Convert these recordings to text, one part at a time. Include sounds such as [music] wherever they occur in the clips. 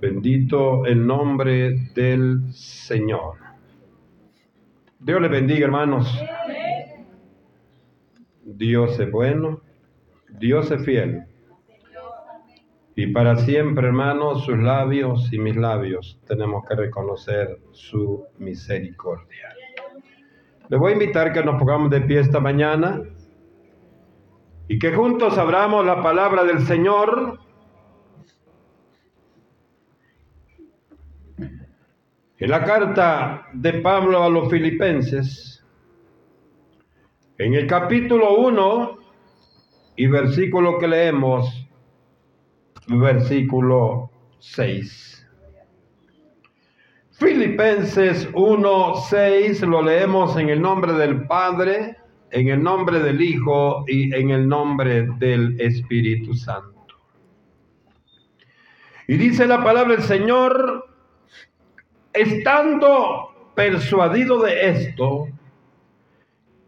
Bendito el nombre del Señor. Dios le bendiga, hermanos. Dios es bueno, Dios es fiel. Y para siempre, hermanos, sus labios y mis labios tenemos que reconocer su misericordia. Le voy a invitar que nos pongamos de pie esta mañana y que juntos abramos la palabra del Señor En la carta de Pablo a los filipenses, en el capítulo 1 y versículo que leemos, versículo 6. Filipenses 1, 6 lo leemos en el nombre del Padre, en el nombre del Hijo y en el nombre del Espíritu Santo. Y dice la palabra del Señor, estando persuadido de esto,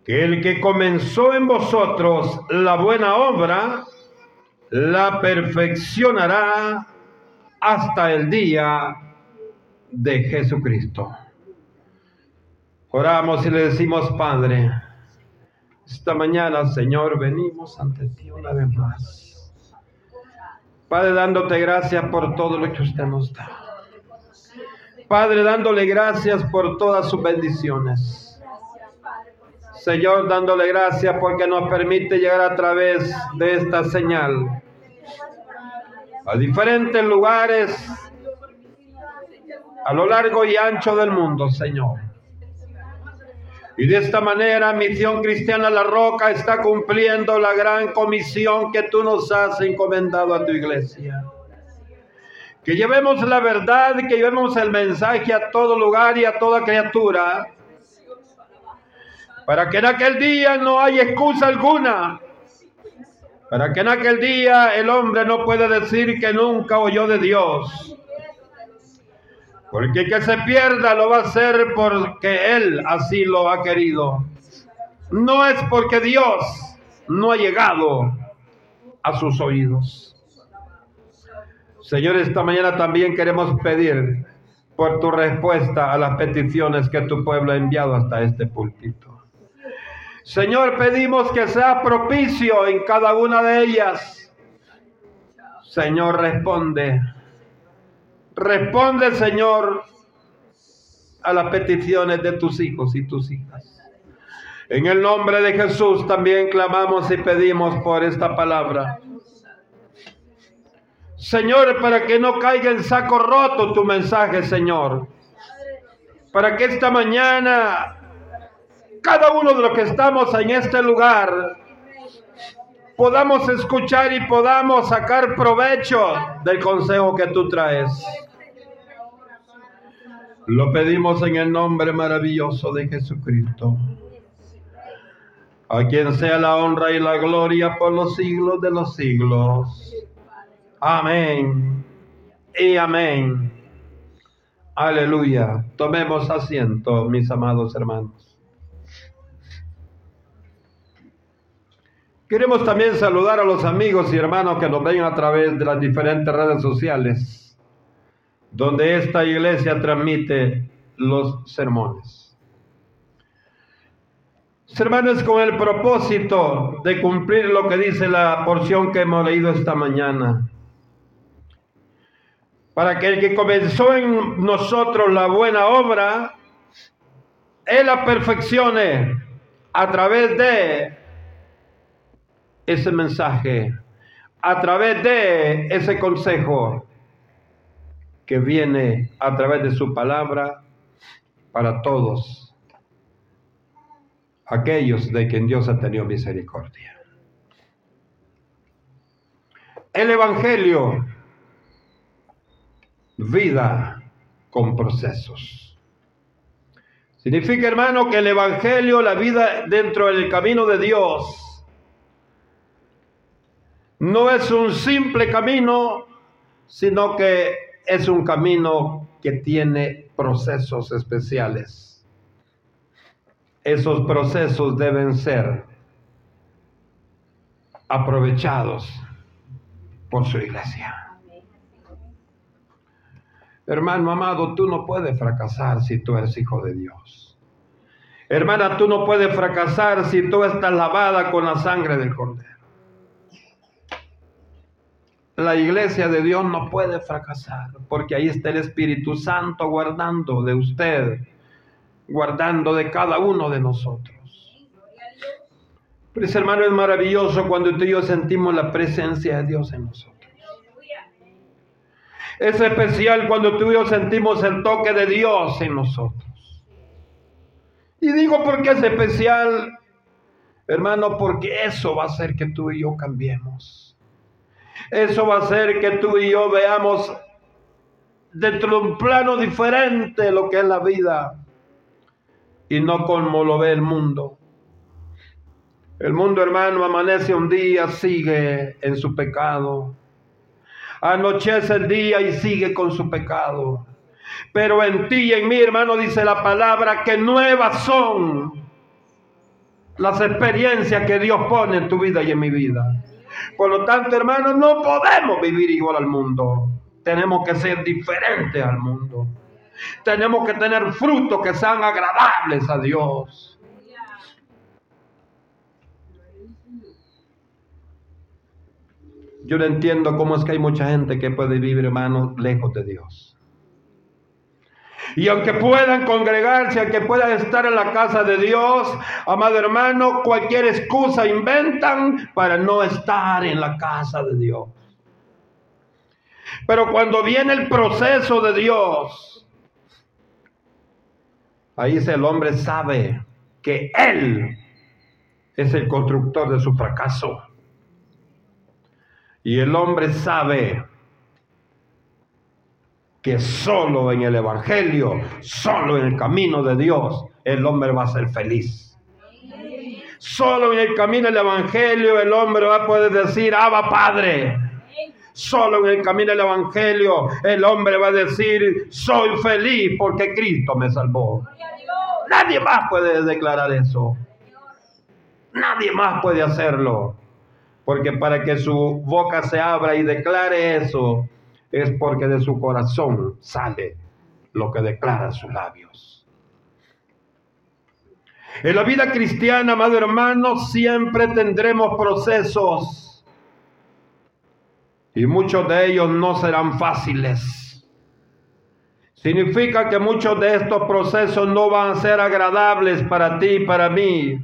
que el que comenzó en vosotros la buena obra, la perfeccionará hasta el día de Jesucristo. Oramos y le decimos, Padre, esta mañana, Señor, venimos ante ti una vez más. Padre, dándote gracias por todo lo que usted nos da. Padre, dándole gracias por todas sus bendiciones. Señor, dándole gracias porque nos permite llegar a través de esta señal a diferentes lugares a lo largo y ancho del mundo, Señor. Y de esta manera, Misión Cristiana La Roca está cumpliendo la gran comisión que tú nos has encomendado a tu iglesia. Que llevemos la verdad, que llevemos el mensaje a todo lugar y a toda criatura. Para que en aquel día no haya excusa alguna. Para que en aquel día el hombre no pueda decir que nunca oyó de Dios. Porque que se pierda lo va a hacer porque Él así lo ha querido. No es porque Dios no ha llegado a sus oídos. Señor, esta mañana también queremos pedir por tu respuesta a las peticiones que tu pueblo ha enviado hasta este púlpito. Señor, pedimos que sea propicio en cada una de ellas. Señor, responde. Responde, Señor, a las peticiones de tus hijos y tus hijas. En el nombre de Jesús también clamamos y pedimos por esta palabra. Señor, para que no caiga en saco roto tu mensaje, Señor. Para que esta mañana cada uno de los que estamos en este lugar podamos escuchar y podamos sacar provecho del consejo que tú traes. Lo pedimos en el nombre maravilloso de Jesucristo. A quien sea la honra y la gloria por los siglos de los siglos. Amén y amén. Aleluya. Tomemos asiento, mis amados hermanos. Queremos también saludar a los amigos y hermanos que nos ven a través de las diferentes redes sociales, donde esta iglesia transmite los sermones. Hermanos, con el propósito de cumplir lo que dice la porción que hemos leído esta mañana, para que el que comenzó en nosotros la buena obra, Él la perfeccione a través de ese mensaje, a través de ese consejo que viene a través de su palabra para todos aquellos de quien Dios ha tenido misericordia. El Evangelio vida con procesos. Significa, hermano, que el Evangelio, la vida dentro del camino de Dios, no es un simple camino, sino que es un camino que tiene procesos especiales. Esos procesos deben ser aprovechados por su iglesia. Hermano amado, tú no puedes fracasar si tú eres hijo de Dios. Hermana, tú no puedes fracasar si tú estás lavada con la sangre del Cordero. La iglesia de Dios no puede fracasar porque ahí está el Espíritu Santo guardando de usted, guardando de cada uno de nosotros. Pues hermano, es maravilloso cuando tú y yo sentimos la presencia de Dios en nosotros. Es especial cuando tú y yo sentimos el toque de Dios en nosotros. Y digo porque es especial, hermano, porque eso va a hacer que tú y yo cambiemos. Eso va a hacer que tú y yo veamos dentro de un plano diferente lo que es la vida y no como lo ve el mundo. El mundo, hermano, amanece un día, sigue en su pecado. Anochece el día y sigue con su pecado. Pero en ti y en mí, hermano, dice la palabra que nuevas son las experiencias que Dios pone en tu vida y en mi vida. Por lo tanto, hermano, no podemos vivir igual al mundo. Tenemos que ser diferentes al mundo. Tenemos que tener frutos que sean agradables a Dios. Yo no entiendo cómo es que hay mucha gente que puede vivir, hermano, lejos de Dios. Y aunque puedan congregarse, aunque puedan estar en la casa de Dios, amado hermano, cualquier excusa inventan para no estar en la casa de Dios. Pero cuando viene el proceso de Dios, ahí el hombre sabe que Él es el constructor de su fracaso. Y el hombre sabe que solo en el Evangelio, solo en el camino de Dios, el hombre va a ser feliz. Solo en el camino del Evangelio el hombre va a poder decir, Abba Padre. Solo en el camino del Evangelio el hombre va a decir, soy feliz porque Cristo me salvó. Nadie más puede declarar eso. Nadie más puede hacerlo. Porque para que su boca se abra y declare eso, es porque de su corazón sale lo que declara sus labios. En la vida cristiana, amado hermano, siempre tendremos procesos y muchos de ellos no serán fáciles. Significa que muchos de estos procesos no van a ser agradables para ti y para mí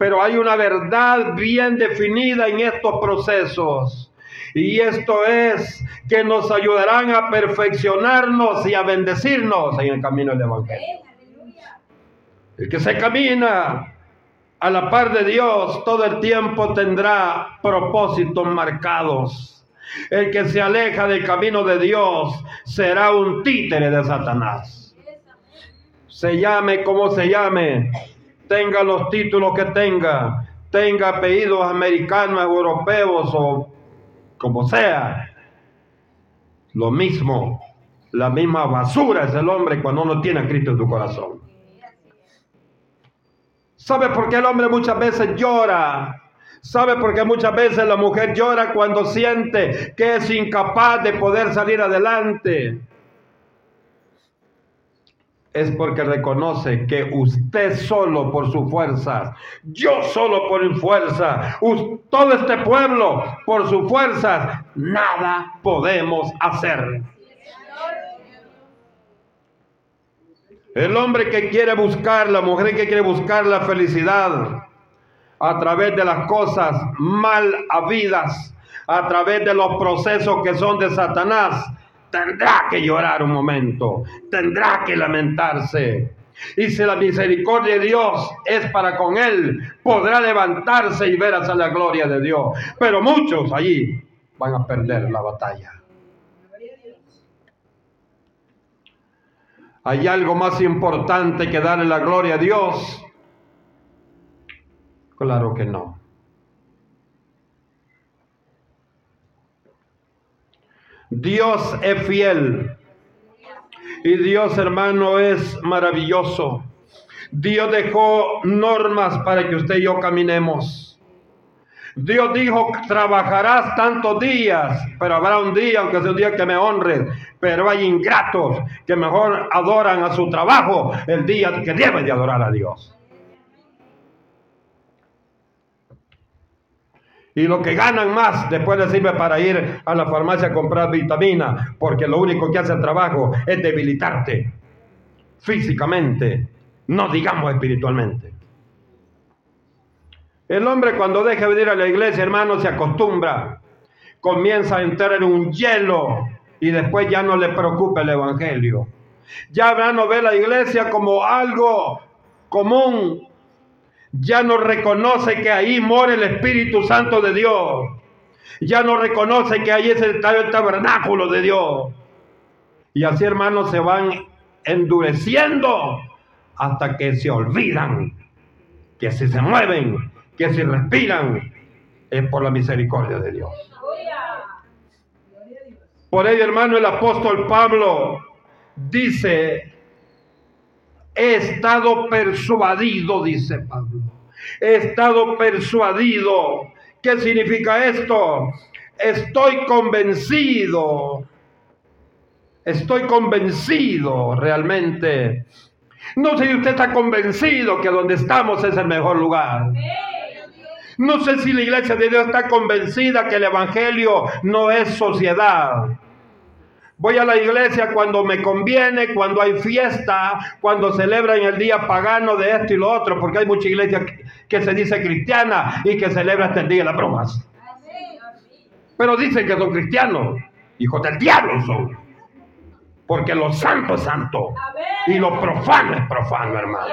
pero hay una verdad bien definida en estos procesos. Y esto es que nos ayudarán a perfeccionarnos y a bendecirnos en el camino del Evangelio. El que se camina a la par de Dios todo el tiempo tendrá propósitos marcados. El que se aleja del camino de Dios será un títere de Satanás. Se llame como se llame, tenga los títulos que tenga, tenga apellidos americanos, europeos o como sea. Lo mismo, la misma basura es el hombre cuando no tiene a Cristo en tu corazón. ¿Sabe por qué el hombre muchas veces llora? ¿Sabe por qué muchas veces la mujer llora cuando siente que es incapaz de poder salir adelante? Es porque reconoce que usted solo por su fuerza, yo solo por mi fuerza, todo este pueblo por su fuerza, nada podemos hacer. El hombre que quiere buscar, la mujer que quiere buscar la felicidad a través de las cosas mal habidas, a través de los procesos que son de Satanás, tendrá que llorar un momento, tendrá que lamentarse. Y si la misericordia de Dios es para con él, podrá levantarse y ver hacia la gloria de Dios. Pero muchos allí van a perder la batalla. ¿Hay algo más importante que darle la gloria a Dios? Claro que no. Dios es fiel. Y Dios, hermano, es maravilloso. Dios dejó normas para que usted y yo caminemos. Dios dijo, trabajarás tantos días, pero habrá un día, aunque sea un día que me honres, pero hay ingratos que mejor adoran a su trabajo el día que deben de adorar a Dios. Y lo que ganan más después les sirve para ir a la farmacia a comprar vitamina, porque lo único que hace el trabajo es debilitarte físicamente, no digamos espiritualmente. El hombre cuando deja de venir a la iglesia, hermano, se acostumbra, comienza a entrar en un hielo y después ya no le preocupa el evangelio. Ya no ve la iglesia como algo común, ya no reconoce que ahí mora el Espíritu Santo de Dios. Ya no reconoce que ahí es el, tabernáculo de Dios. Y así, hermanos, se van endureciendo hasta que se olvidan que si se mueven, que si respiran, es por la misericordia de Dios. Por ello, hermano, el apóstol Pablo dice He estado persuadido, dice Pablo. He estado persuadido. ¿Qué significa esto? Estoy convencido. Estoy convencido realmente. No sé si usted está convencido que donde estamos es el mejor lugar. No sé si la iglesia de Dios está convencida que el Evangelio no es sociedad. Voy a la iglesia cuando me conviene, cuando hay fiesta, cuando celebran el día pagano de esto y lo otro, porque hay mucha iglesia que se dice cristiana y que celebra hasta el día de las bromas. Pero dicen que son cristianos, hijos del diablo son. Porque lo santo es santo y lo profano es profano, hermano.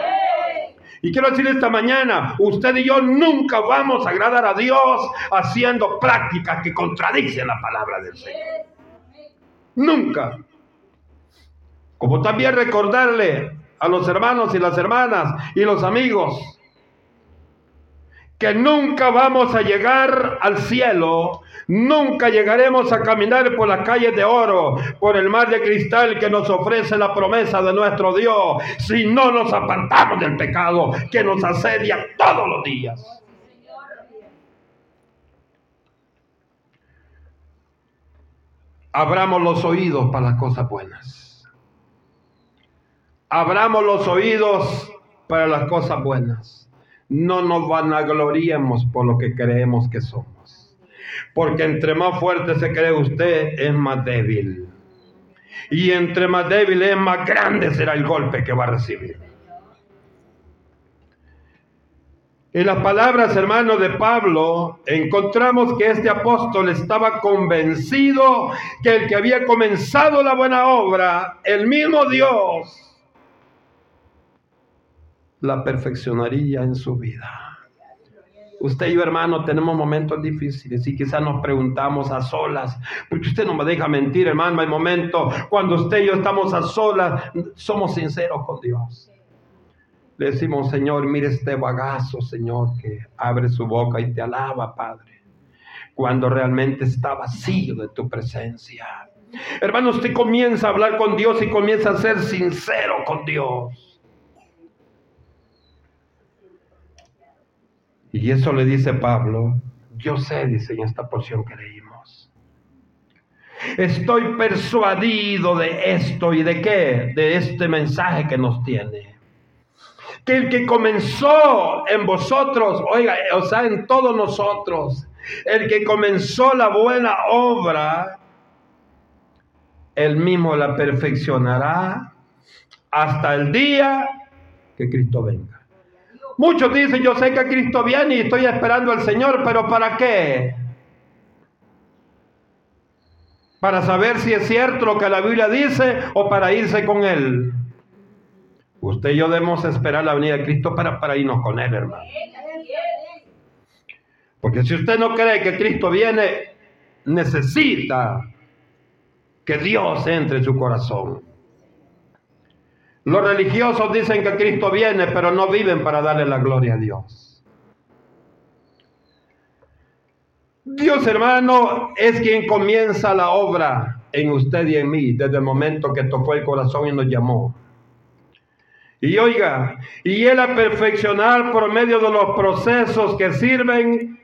Y quiero decir esta mañana, usted y yo nunca vamos a agradar a Dios haciendo prácticas que contradicen la palabra del Señor. Nunca. Como también recordarle a los hermanos y las hermanas y los amigos que nunca vamos a llegar al cielo, nunca llegaremos a caminar por las calles de oro, por el mar de cristal que nos ofrece la promesa de nuestro Dios, si no nos apartamos del pecado que nos asedia todos los días. Abramos los oídos para las cosas buenas. Abramos los oídos para las cosas buenas. No nos vanagloriemos por lo que creemos que somos. Porque entre más fuerte se cree usted, es más débil. Y entre más débil es, más grande será el golpe que va a recibir. En las palabras, hermanos, de Pablo, encontramos que este apóstol estaba convencido que el que había comenzado la buena obra, el mismo Dios, la perfeccionaría en su vida. Usted y yo, hermano, tenemos momentos difíciles y quizás nos preguntamos a solas, porque usted no me deja mentir, hermano, hay momentos cuando usted y yo estamos a solas, somos sinceros con Dios. Le decimos, Señor, mire este bagazo, Señor, que abre su boca y te alaba, Padre, cuando realmente está vacío de tu presencia. Hermano, usted comienza a hablar con Dios y comienza a ser sincero con Dios. Y eso le dice Pablo, yo sé, dice en esta porción que leímos. Estoy persuadido de esto y de qué, de este mensaje que nos tiene que el que comenzó en vosotros, oiga, o sea, en todos nosotros, el que comenzó la buena obra, él mismo la perfeccionará hasta el día que Cristo venga. Muchos dicen, yo sé que Cristo viene y estoy esperando al Señor, pero ¿para qué? Para saber si es cierto lo que la Biblia dice o para irse con Él. Usted y yo debemos esperar la venida de Cristo para, para irnos con Él, hermano. Porque si usted no cree que Cristo viene, necesita que Dios entre en su corazón. Los religiosos dicen que Cristo viene, pero no viven para darle la gloria a Dios. Dios hermano es quien comienza la obra en usted y en mí desde el momento que tocó el corazón y nos llamó. Y oiga, y Él a perfeccionar por medio de los procesos que sirven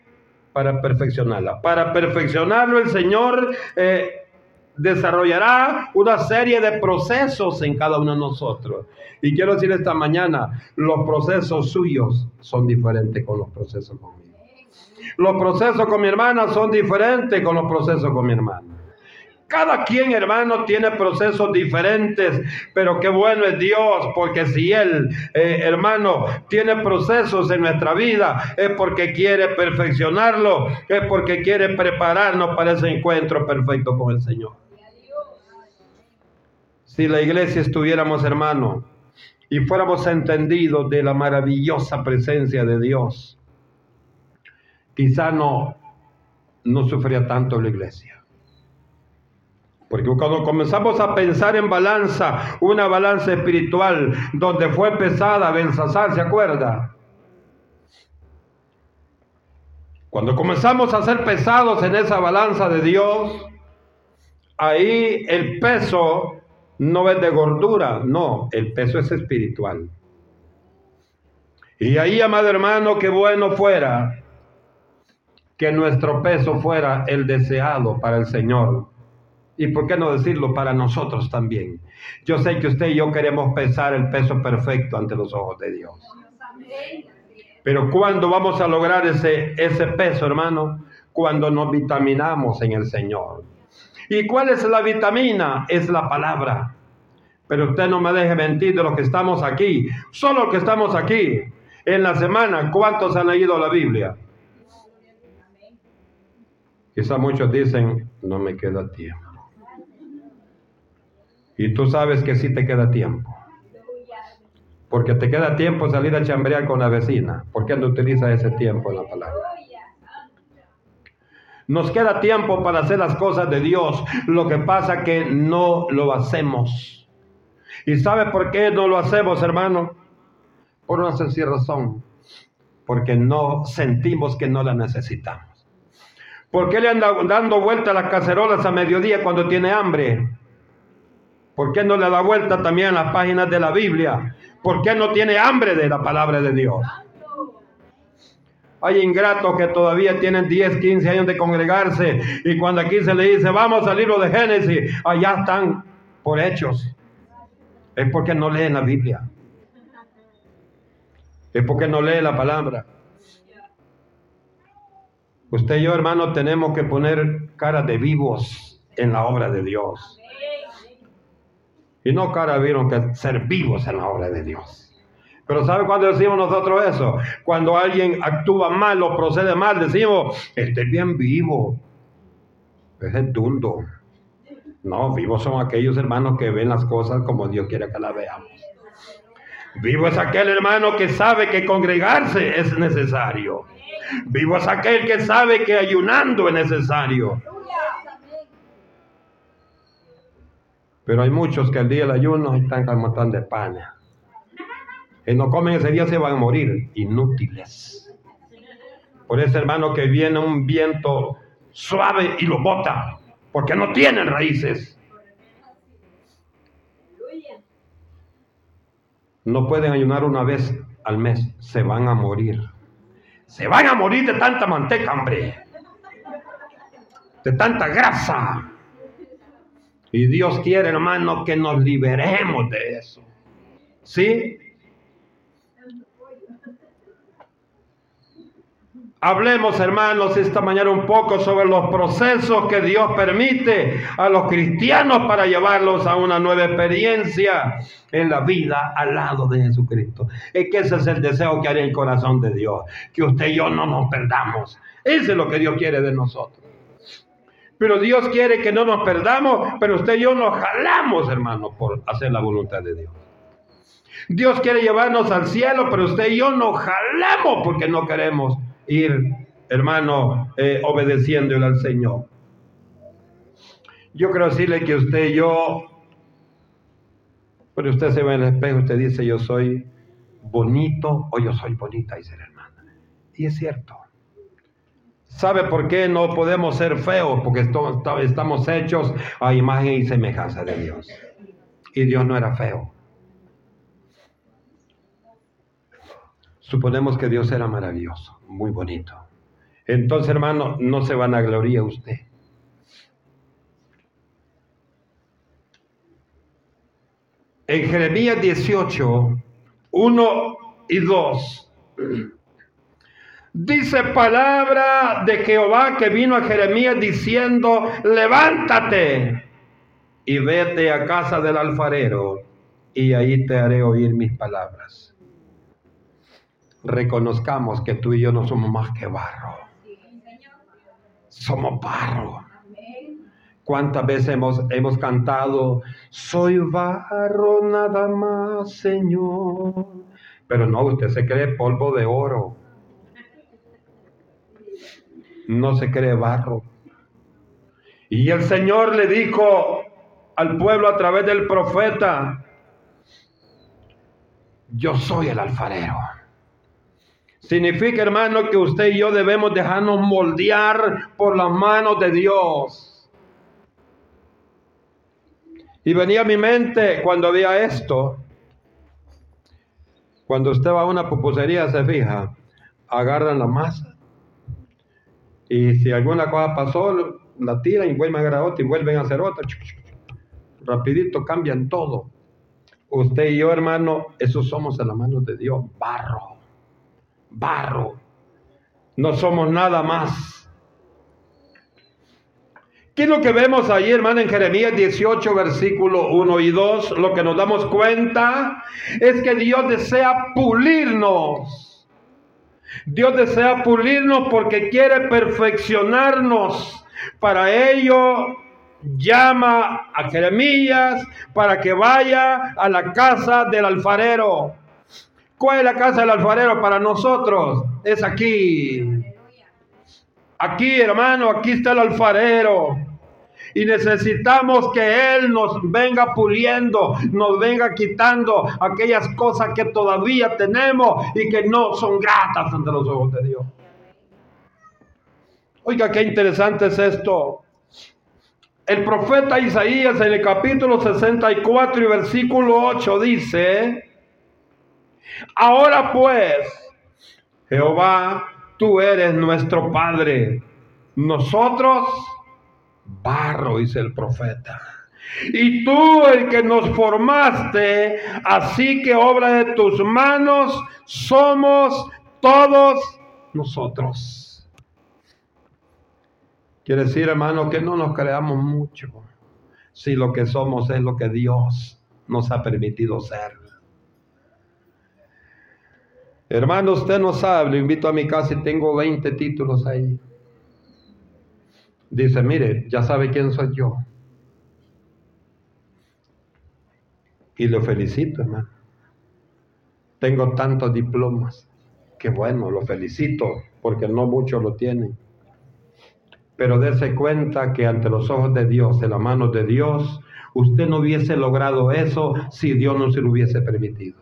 para perfeccionarla. Para perfeccionarlo el Señor eh, desarrollará una serie de procesos en cada uno de nosotros. Y quiero decir esta mañana, los procesos suyos son diferentes con los procesos conmigo. Los procesos con mi hermana son diferentes con los procesos con mi hermano. Cada quien, hermano, tiene procesos diferentes, pero qué bueno es Dios, porque si Él, eh, hermano, tiene procesos en nuestra vida, es porque quiere perfeccionarlo, es porque quiere prepararnos para ese encuentro perfecto con el Señor. Si la iglesia estuviéramos, hermano, y fuéramos entendidos de la maravillosa presencia de Dios, quizá no, no sufría tanto la iglesia. Porque cuando comenzamos a pensar en balanza, una balanza espiritual, donde fue pesada Belsasar, ¿se acuerda? Cuando comenzamos a ser pesados en esa balanza de Dios, ahí el peso no es de gordura, no, el peso es espiritual. Y ahí, amado hermano, qué bueno fuera que nuestro peso fuera el deseado para el Señor y por qué no decirlo para nosotros también. Yo sé que usted y yo queremos pesar el peso perfecto ante los ojos de Dios. Pero ¿cuándo vamos a lograr ese, peso, hermano? Cuando nos vitaminamos en el Señor. ¿Y cuál es la vitamina? Es la palabra. Pero usted no me deje mentir de los que estamos aquí. Solo los que estamos aquí. En la semana, ¿cuántos han leído la Biblia? Quizá muchos dicen, no me queda tiempo. Y tú sabes que sí te queda tiempo. Porque te queda tiempo salir a chambrear con la vecina. ¿Por qué no utilizas ese tiempo en la palabra? Nos queda tiempo para hacer las cosas de Dios. Lo que pasa que no lo hacemos. ¿Y sabe por qué no lo hacemos, hermano? Por una sencilla razón. Porque no sentimos que no la necesitamos. ¿Por qué le andan dando vuelta a las cacerolas a mediodía cuando tiene hambre? ¿Por qué no le da vuelta también a las páginas de la Biblia? ¿Por qué no tiene hambre de la palabra de Dios? Hay ingratos que todavía tienen 10, 15 años de congregarse y cuando aquí se le dice, vamos al libro de Génesis, allá están por hechos. Es porque no leen la Biblia. Es porque no lee la palabra. Usted y yo, hermano, tenemos que poner cara de vivos en la obra de Dios. Y no cara vieron que ser vivos en la obra de Dios. Pero ¿sabe cuándo decimos nosotros eso? Cuando alguien actúa mal o procede mal, decimos, este es bien vivo. Es el dundo. No, vivos son aquellos hermanos que ven las cosas como Dios quiere que las veamos. Vivo es aquel hermano que sabe que congregarse es necesario. Vivo es aquel que sabe que ayunando es necesario. Pero hay muchos que el día del ayuno están como montón de pan. Y no comen ese día se van a morir, inútiles. Por eso, hermano, que viene un viento suave y lo bota, porque no tienen raíces. No pueden ayunar una vez al mes, se van a morir. Se van a morir de tanta manteca, hombre. De tanta grasa. Y Dios quiere, hermano, que nos liberemos de eso. ¿Sí? Hablemos, hermanos, esta mañana un poco sobre los procesos que Dios permite a los cristianos para llevarlos a una nueva experiencia en la vida al lado de Jesucristo. Es que ese es el deseo que en el corazón de Dios, que usted y yo no nos perdamos. Ese es lo que Dios quiere de nosotros. Pero Dios quiere que no nos perdamos, pero usted y yo nos jalamos, hermano, por hacer la voluntad de Dios. Dios quiere llevarnos al cielo, pero usted y yo nos jalamos porque no queremos ir, hermano, eh, obedeciéndole al Señor. Yo quiero decirle que usted y yo, pero usted se ve en el espejo, usted dice, yo soy bonito o yo soy bonita, dice la hermana. Y es cierto. ¿Sabe por qué no podemos ser feos? Porque estamos hechos a imagen y semejanza de Dios. Y Dios no era feo. Suponemos que Dios era maravilloso, muy bonito. Entonces, hermano, no se van a gloria usted. En Jeremías 18, 1 y 2. Dice palabra de Jehová que vino a Jeremías diciendo, levántate y vete a casa del alfarero y ahí te haré oír mis palabras. Reconozcamos que tú y yo no somos más que barro. Somos barro. ¿Cuántas veces hemos, hemos cantado, soy barro nada más, Señor? Pero no, usted se cree polvo de oro. No se cree barro. Y el Señor le dijo al pueblo a través del profeta, yo soy el alfarero. Significa, hermano, que usted y yo debemos dejarnos moldear por las manos de Dios. Y venía a mi mente cuando había esto, cuando usted va a una pupusería, se fija, agarran la masa. Y si alguna cosa pasó, la tiran y vuelven a agarrar otra y vuelven a hacer otra. Rapidito cambian todo. Usted y yo, hermano, esos somos en las manos de Dios. Barro. Barro. No somos nada más. ¿Qué es lo que vemos ahí, hermano, en Jeremías 18, versículo 1 y 2? Lo que nos damos cuenta es que Dios desea pulirnos. Dios desea pulirnos porque quiere perfeccionarnos. Para ello llama a Jeremías para que vaya a la casa del alfarero. ¿Cuál es la casa del alfarero para nosotros? Es aquí. Aquí, hermano, aquí está el alfarero. Y necesitamos que Él nos venga puliendo, nos venga quitando aquellas cosas que todavía tenemos y que no son gratas ante los ojos de Dios. Oiga, qué interesante es esto. El profeta Isaías en el capítulo 64 y versículo 8 dice, ahora pues, Jehová, tú eres nuestro Padre. Nosotros, barro, dice el profeta. Y tú el que nos formaste, así que obra de tus manos somos todos nosotros. Quiere decir, hermano, que no nos creamos mucho si lo que somos es lo que Dios nos ha permitido ser. Hermano, usted no sabe, lo invito a mi casa y tengo 20 títulos ahí. Dice, mire, ya sabe quién soy yo. Y lo felicito, hermano. Tengo tantos diplomas. Que bueno, lo felicito, porque no muchos lo tienen. Pero dése cuenta que ante los ojos de Dios, en la mano de Dios, usted no hubiese logrado eso si Dios no se lo hubiese permitido.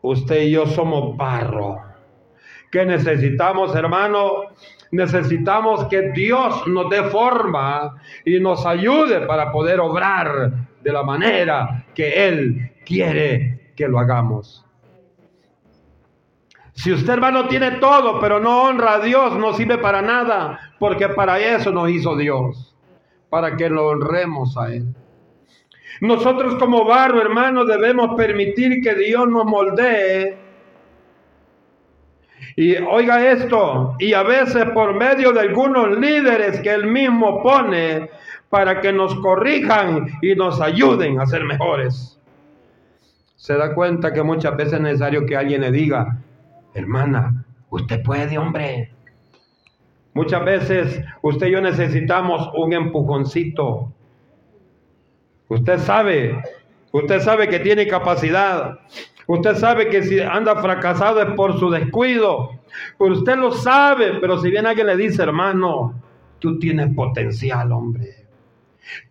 Usted y yo somos barro. ¿Qué necesitamos, hermano? Necesitamos que Dios nos dé forma y nos ayude para poder obrar de la manera que Él quiere que lo hagamos. Si usted hermano tiene todo, pero no honra a Dios, no sirve para nada, porque para eso nos hizo Dios, para que lo honremos a Él. Nosotros como barro, hermano, debemos permitir que Dios nos moldee. Y oiga esto, y a veces por medio de algunos líderes que Él mismo pone para que nos corrijan y nos ayuden a ser mejores. Se da cuenta que muchas veces es necesario que alguien le diga, hermana, usted puede, hombre. Muchas veces usted y yo necesitamos un empujoncito Usted sabe, usted sabe que tiene capacidad. Usted sabe que si anda fracasado es por su descuido. Usted lo sabe, pero si bien alguien le dice, hermano, tú tienes potencial, hombre.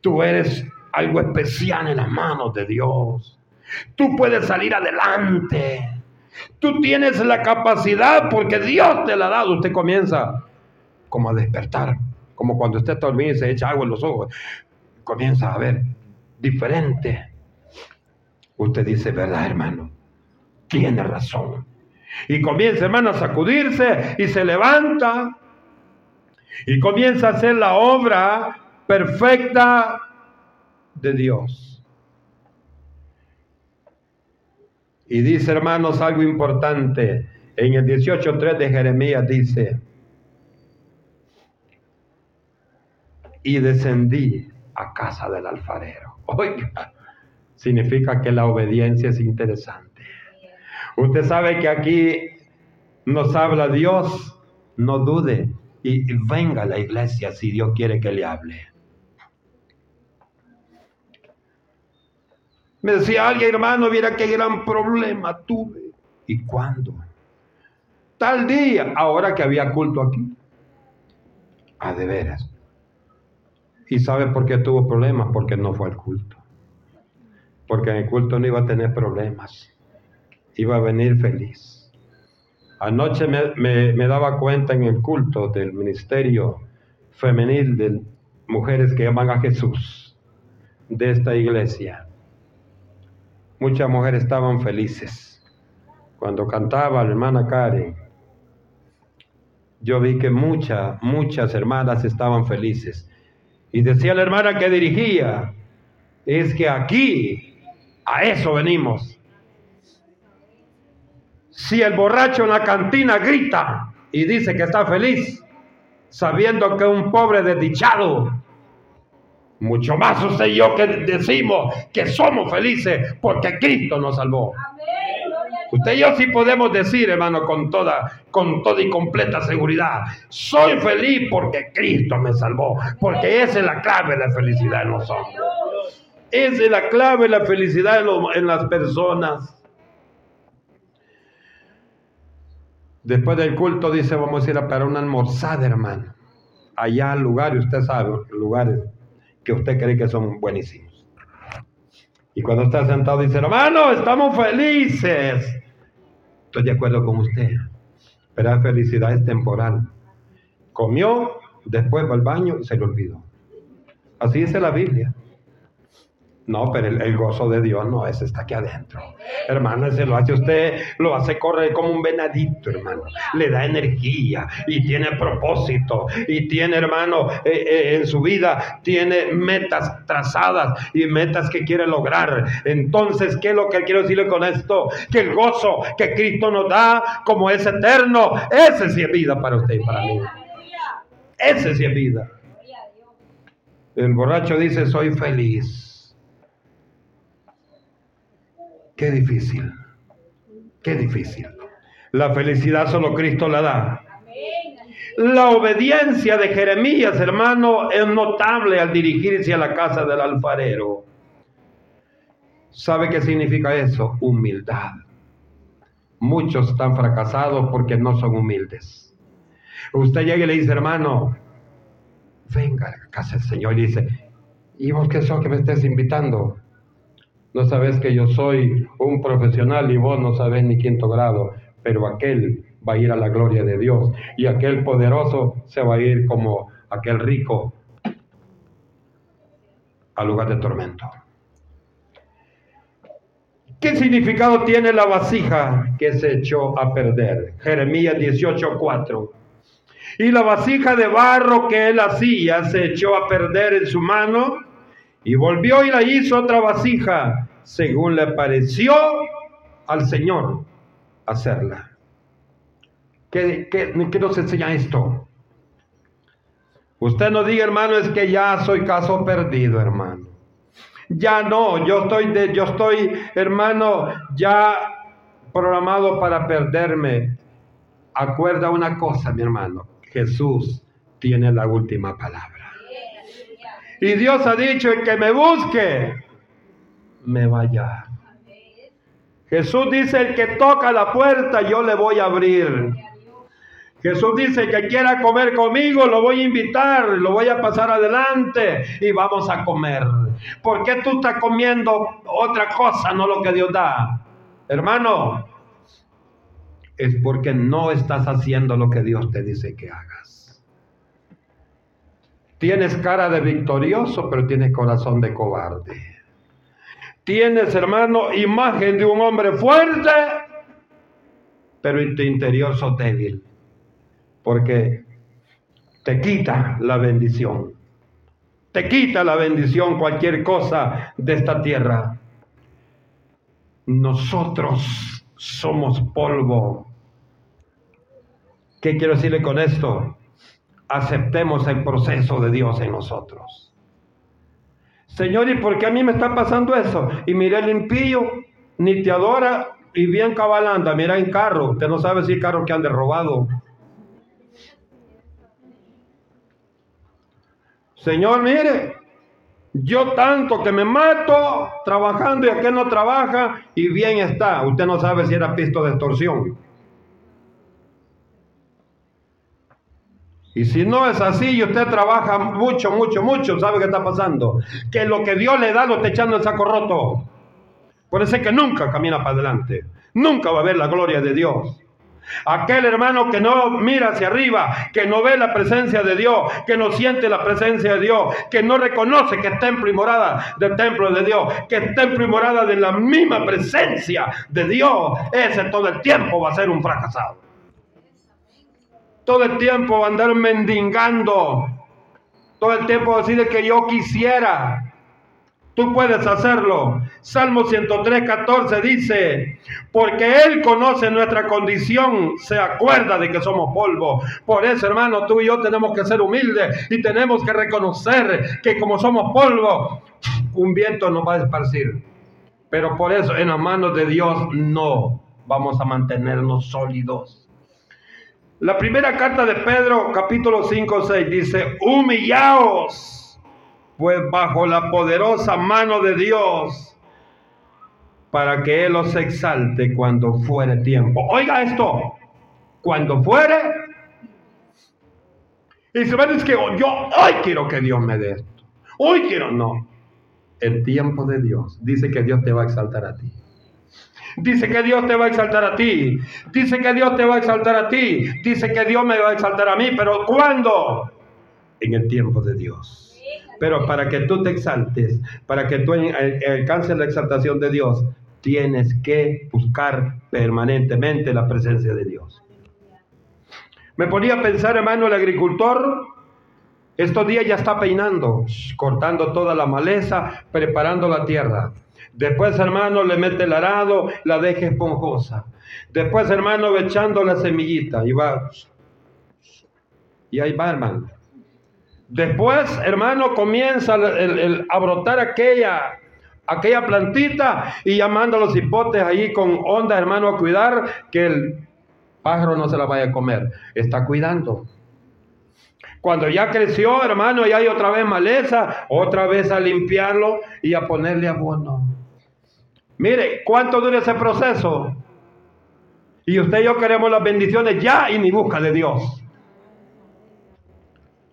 Tú eres algo especial en las manos de Dios. Tú puedes salir adelante. Tú tienes la capacidad porque Dios te la ha dado. Usted comienza como a despertar, como cuando usted está dormido y se echa agua en los ojos. Comienza a ver, diferente. Usted dice, ¿verdad, hermano? Tiene razón. Y comienza, hermano, a sacudirse y se levanta y comienza a hacer la obra perfecta de Dios. Y dice, hermanos, algo importante. En el 18.3 de Jeremías dice, y descendí a casa del alfarero. [laughs] Oiga, significa que la obediencia es interesante. Usted sabe que aquí nos habla Dios, no dude y venga a la iglesia si Dios quiere que le hable. Me decía alguien, hermano, mira qué gran problema tuve. ¿Y cuándo? Tal día, ahora que había culto aquí. A de veras. ¿Y sabe por qué tuvo problemas? Porque no fue al culto. Porque en el culto no iba a tener problemas. Iba a venir feliz. Anoche me, me daba cuenta en el culto del ministerio femenil de mujeres que llaman a Jesús de esta iglesia muchas mujeres estaban felices. Cuando cantaba la hermana Karen, yo vi que muchas, muchas hermanas estaban felices. Y decía la hermana que dirigía, es que aquí a eso venimos. Si el borracho en la cantina grita y dice que está feliz, sabiendo que un pobre desdichado mucho más usted y yo que decimos que somos felices porque Cristo nos salvó. Usted y yo sí podemos decir, hermano, con toda, con toda y completa seguridad, soy feliz porque Cristo me salvó, porque esa es la clave de la felicidad en nosotros. Esa es la clave de la felicidad en, las personas. Después del culto dice, vamos a ir a para una almorzada, hermano. Allá lugares, usted sabe, lugares que usted cree que son buenísimos. Y cuando está sentado dice, hermano, estamos felices. Estoy de acuerdo con usted, pero la felicidad es temporal. Comió, después va al baño y se le olvidó. Así dice la Biblia. No, pero el, gozo de Dios no, ese está aquí adentro. Hermano, ese lo hace usted, lo hace correr como un venadito, hermano. Le da energía y tiene propósito y tiene, hermano, eh, eh, en su vida, tiene metas trazadas y metas que quiere lograr. Entonces, ¿qué es lo que quiero decirle con esto? Que el gozo que Cristo nos da, como es eterno, ese sí es vida para usted y para mí. Ese sí es vida. El borracho dice, soy feliz Qué difícil, qué difícil. La felicidad solo Cristo la da. La obediencia de Jeremías, hermano, es notable al dirigirse a la casa del alfarero. ¿Sabe qué significa eso? Humildad. Muchos están fracasados porque no son humildes. Usted llega y le dice, hermano, venga a casa del Señor y dice, ¿y vos qué sos que me estés invitando? No sabes que yo soy un profesional y vos no sabes ni quinto grado, pero aquel va a ir a la gloria de Dios y aquel poderoso se va a ir como aquel rico al lugar de tormento. ¿Qué significado tiene la vasija que se echó a perder? Jeremías 18:4. Y la vasija de barro que él hacía se echó a perder en su mano y volvió y la hizo otra vasija según le pareció al Señor hacerla. ¿Qué, qué, nos enseña esto? Usted no diga, hermano, es que ya soy caso perdido, hermano. Ya no, yo estoy, de, yo estoy, hermano, ya programado para perderme. Acuerda una cosa, mi hermano, Jesús tiene la última palabra. Y Dios ha dicho, el que me busque, me vaya. Jesús dice, el que toca la puerta, yo le voy a abrir. Jesús dice que quiera comer conmigo, lo voy a invitar, lo voy a pasar adelante y vamos a comer. ¿Por qué tú estás comiendo otra cosa, no lo que Dios da? Hermano, es porque no estás haciendo lo que Dios te dice que hagas. Tienes cara de victorioso, pero tienes corazón de cobarde. Tienes, hermano, imagen de un hombre fuerte, pero en tu interior sos débil, porque te quita la bendición. Te quita la bendición cualquier cosa de esta tierra. Nosotros somos polvo. ¿Qué quiero decirle con esto? Aceptemos el proceso de Dios en nosotros. Señor, ¿y por qué a mí me está pasando eso? Y mire el impío, ni te adora y bien cabalanda, mira en carro. Usted no sabe si carro que ande robado. Señor, mire, yo tanto que me mato trabajando y aquel no trabaja y bien está. Usted no sabe si era pisto de extorsión. Y si no es así y usted trabaja mucho, mucho, mucho, ¿sabe qué está pasando? Que lo que Dios le da lo está echando en saco roto. Por eso es que nunca camina para adelante. Nunca va a ver la gloria de Dios. Aquel hermano que no mira hacia arriba, que no ve la presencia de Dios, que no siente la presencia de Dios, que no reconoce que está en primorada del templo de Dios, que está en primorada de la misma presencia de Dios, ese todo el tiempo va a ser un fracasado todo el tiempo andar mendigando, todo el tiempo decir que yo quisiera. Tú puedes hacerlo. Salmo 103, 14 dice, porque Él conoce nuestra condición, se acuerda de que somos polvo. Por eso, hermano, tú y yo tenemos que ser humildes y tenemos que reconocer que como somos polvo, un viento nos va a esparcir. Pero por eso, en las manos de Dios, no vamos a mantenernos sólidos. La primera carta de Pedro, capítulo 5, 6, dice, humillaos, pues bajo la poderosa mano de Dios, para que Él os exalte cuando fuere tiempo. Oiga esto, cuando fuere. Y se va a decir que yo hoy quiero que Dios me dé esto. Hoy quiero, no. El tiempo de Dios dice que Dios te va a exaltar a ti. Dice que Dios te va a exaltar a ti. Dice que Dios te va a exaltar a ti. Dice que Dios me va a exaltar a mí. Pero ¿cuándo? En el tiempo de Dios. Pero para que tú te exaltes, para que tú alcances la exaltación de Dios, tienes que buscar permanentemente la presencia de Dios. Me ponía a pensar, hermano, el agricultor, estos días ya está peinando, cortando toda la maleza, preparando la tierra. Después, hermano, le mete el arado, la deja esponjosa. Después, hermano, echando la semillita y va. Y ahí va, hermano. Después, hermano, comienza a brotar aquella, aquella plantita y llamando a los hipotes ahí con onda, hermano, a cuidar que el pájaro no se la vaya a comer. Está cuidando. Cuando ya creció, hermano, y hay otra vez maleza, otra vez a limpiarlo y a ponerle abono. Mire, ¿cuánto dura ese proceso? Y usted y yo queremos las bendiciones ya y ni busca de Dios.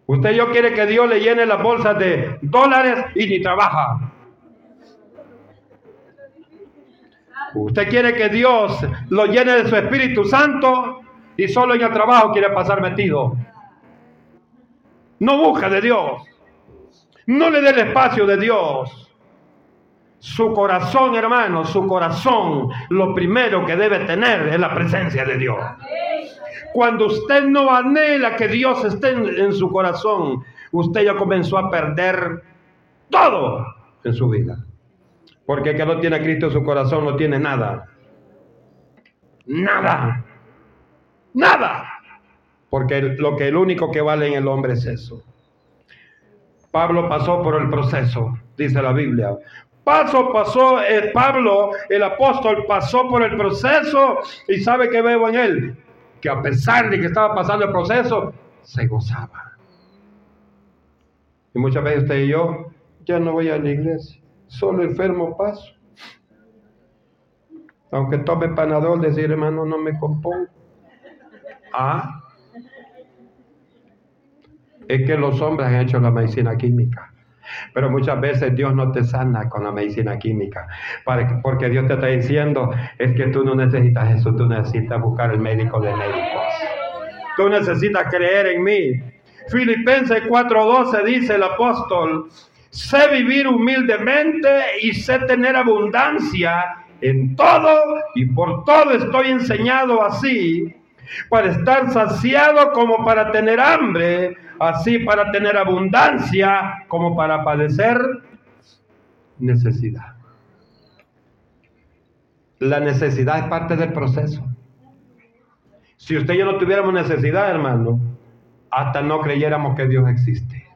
Usted y yo quiere que Dios le llene las bolsas de dólares y ni trabaja. Usted quiere que Dios lo llene de su Espíritu Santo y solo en el trabajo quiere pasar metido. No busca de Dios. No le dé el espacio de Dios. Su corazón, hermano, su corazón, lo primero que debe tener es la presencia de Dios. Cuando usted no anhela que Dios esté en, su corazón, usted ya comenzó a perder todo en su vida. Porque el que no tiene Cristo en su corazón no tiene nada. Nada. Nada. Porque lo que el único que vale en el hombre es eso. Pablo pasó por el proceso, dice la Biblia. Paso pasó el Pablo, el apóstol, pasó por el proceso y sabe que veo en él, que a pesar de que estaba pasando el proceso, se gozaba. Y muchas veces usted y yo, ya no voy a la iglesia, solo enfermo paso. Aunque tome panadol, decir hermano, no me compongo. Ah, es que los hombres han hecho la medicina química. Pero muchas veces Dios no te sana con la medicina química, porque Dios te está diciendo, es que tú no necesitas eso, tú necesitas buscar el médico de médicos. Tú necesitas creer en mí. Filipenses 4:12 dice el apóstol, sé vivir humildemente y sé tener abundancia en todo y por todo estoy enseñado así, para estar saciado como para tener hambre, así para tener abundancia como para padecer necesidad. La necesidad es parte del proceso. Si usted y yo no tuviéramos necesidad, hermano, hasta no creyéramos que Dios existe.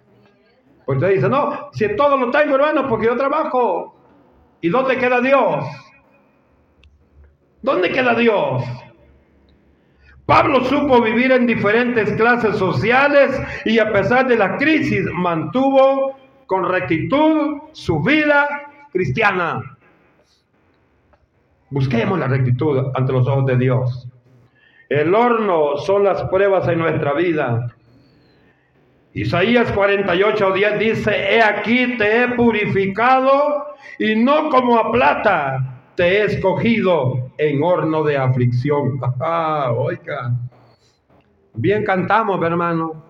Porque usted dice, no, si todo lo tengo, hermano, porque yo trabajo. ¿Y dónde queda Dios? ¿Dónde queda Dios? Pablo supo vivir en diferentes clases sociales y a pesar de la crisis mantuvo con rectitud su vida cristiana. Busquemos la rectitud ante los ojos de Dios. El horno son las pruebas en nuestra vida. Isaías 48, 10 dice, he aquí te he purificado y no como a plata te he escogido en horno de aflicción. [laughs] Ah, oiga, bien cantamos, hermano.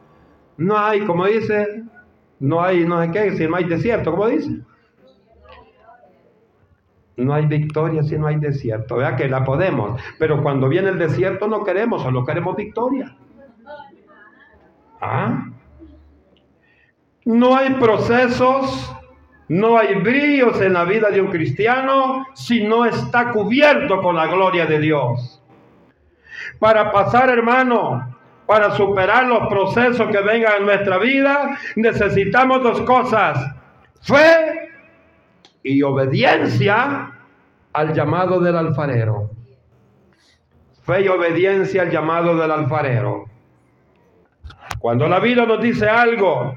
No hay, como dice, no hay, no sé qué, si no hay desierto, como dice. No hay victoria si no hay desierto. Vea que la podemos. Pero cuando viene el desierto no queremos, solo queremos victoria. ¿Ah? No hay procesos, no hay brillos en la vida de un cristiano si no está cubierto con la gloria de Dios. Para pasar, hermano, para superar los procesos que vengan en nuestra vida, necesitamos dos cosas. Fe y obediencia al llamado del alfarero. Fe y obediencia al llamado del alfarero. Cuando la vida nos dice algo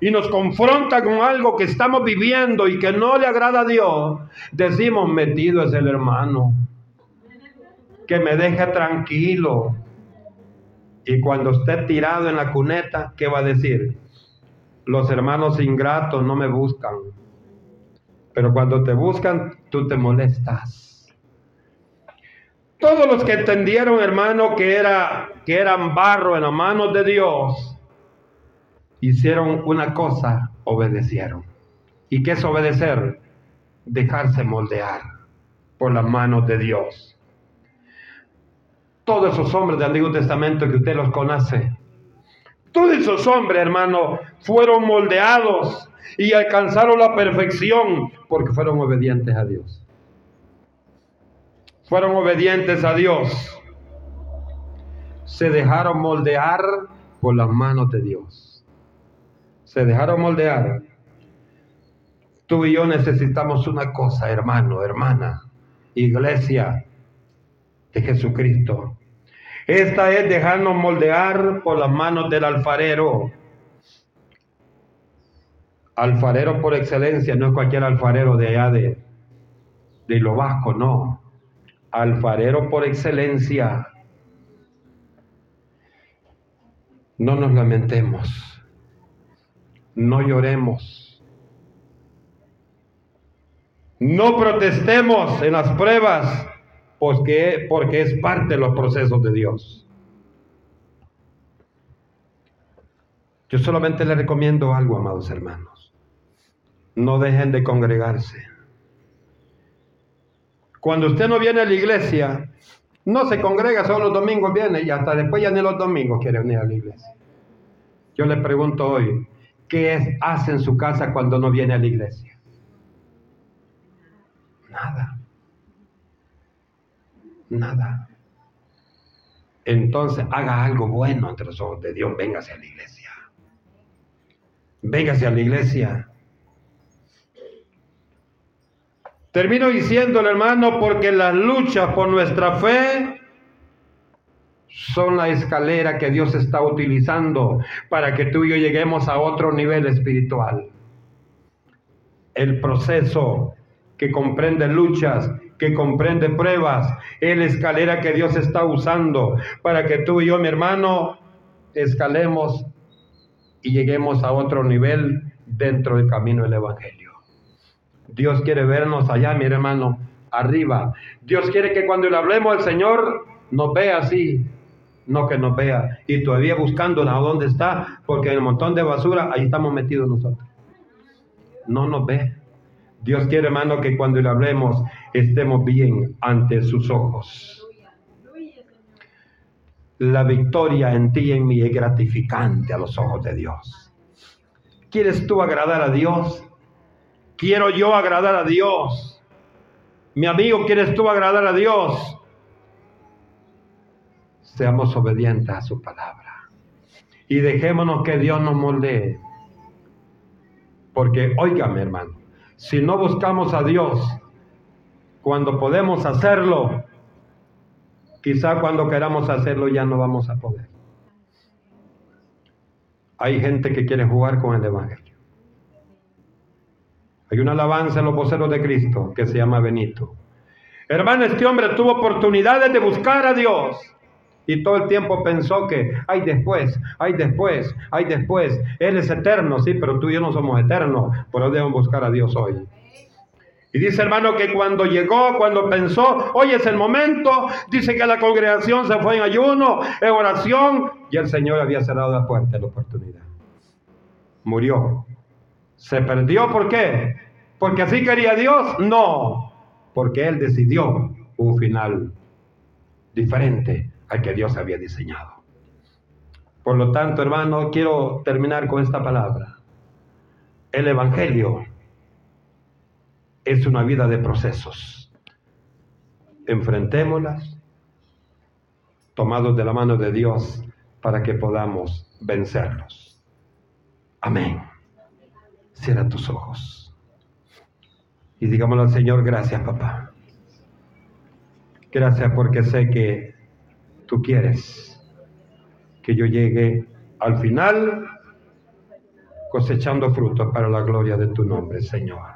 y nos confronta con algo que estamos viviendo y que no le agrada a Dios, decimos, metido es el hermano. Que me deje tranquilo. Y cuando esté tirado en la cuneta, ¿qué va a decir? Los hermanos ingratos no me buscan pero cuando te buscan, tú te molestas. Todos los que entendieron, hermano, que, era, que eran barro en las manos de Dios, hicieron una cosa, obedecieron. ¿Y qué es obedecer? Dejarse moldear por las manos de Dios. Todos esos hombres del Antiguo Testamento que usted los conoce, todos esos hombres, hermano, fueron moldeados y alcanzaron la perfección porque fueron obedientes a Dios. Fueron obedientes a Dios. Se dejaron moldear por las manos de Dios. Se dejaron moldear. Tú y yo necesitamos una cosa, hermano, hermana, iglesia de Jesucristo. Esta es dejarnos moldear por las manos del alfarero alfarero por excelencia, no es cualquier alfarero de allá de, de lo vasco, no. Alfarero por excelencia. No nos lamentemos, no lloremos, no protestemos en las pruebas, porque, porque es parte de los procesos de Dios. Yo solamente le recomiendo algo, amados hermanos no dejen de congregarse. Cuando usted no viene a la iglesia, no se congrega, solo los domingos viene y hasta después ya ni los domingos quiere venir a la iglesia. Yo le pregunto hoy, ¿qué hace en su casa cuando no viene a la iglesia? Nada. Nada. Entonces haga algo bueno entre los ojos de Dios, véngase a la iglesia. Véngase a la iglesia. Termino diciéndole, hermano, porque las luchas por nuestra fe son la escalera que Dios está utilizando para que tú y yo lleguemos a otro nivel espiritual. El proceso que comprende luchas, que comprende pruebas, es la escalera que Dios está usando para que tú y yo, mi hermano, escalemos y lleguemos a otro nivel dentro del camino del Evangelio. Dios quiere vernos allá, mi hermano, arriba. Dios quiere que cuando le hablemos al Señor nos vea así, no que nos vea. Y todavía buscando a dónde está, porque en el montón de basura ahí estamos metidos nosotros. No nos ve. Dios quiere, hermano, que cuando le hablemos estemos bien ante sus ojos. La victoria en ti y en mí es gratificante a los ojos de Dios. ¿Quieres tú agradar a Dios? Quiero yo agradar a Dios. Mi amigo, ¿quieres tú agradar a Dios? Seamos obedientes a su palabra. Y dejémonos que Dios nos moldee. Porque, óigame, hermano, si no buscamos a Dios, cuando podemos hacerlo, quizá cuando queramos hacerlo ya no vamos a poder. Hay gente que quiere jugar con el Evangelio. Hay una alabanza en los voceros de Cristo que se llama Benito. Hermano, este hombre tuvo oportunidades de buscar a Dios. Y todo el tiempo pensó que hay después, hay después, hay después. Él es eterno, sí, pero tú y yo no somos eternos. Por eso debemos buscar a Dios hoy. Y dice hermano que cuando llegó, cuando pensó, hoy es el momento, dice que la congregación se fue en ayuno, en oración, y el Señor había cerrado la puerta la oportunidad. Murió. ¿Se perdió por qué? ¿Porque así quería Dios? No, porque Él decidió un final diferente al que Dios había diseñado. Por lo tanto, hermano, quiero terminar con esta palabra. El Evangelio es una vida de procesos. Enfrentémoslas, tomados de la mano de Dios, para que podamos vencerlos. Amén. Cierra tus ojos. Y digámosle al Señor, gracias papá. Gracias porque sé que tú quieres que yo llegue al final cosechando frutos para la gloria de tu nombre, Señor.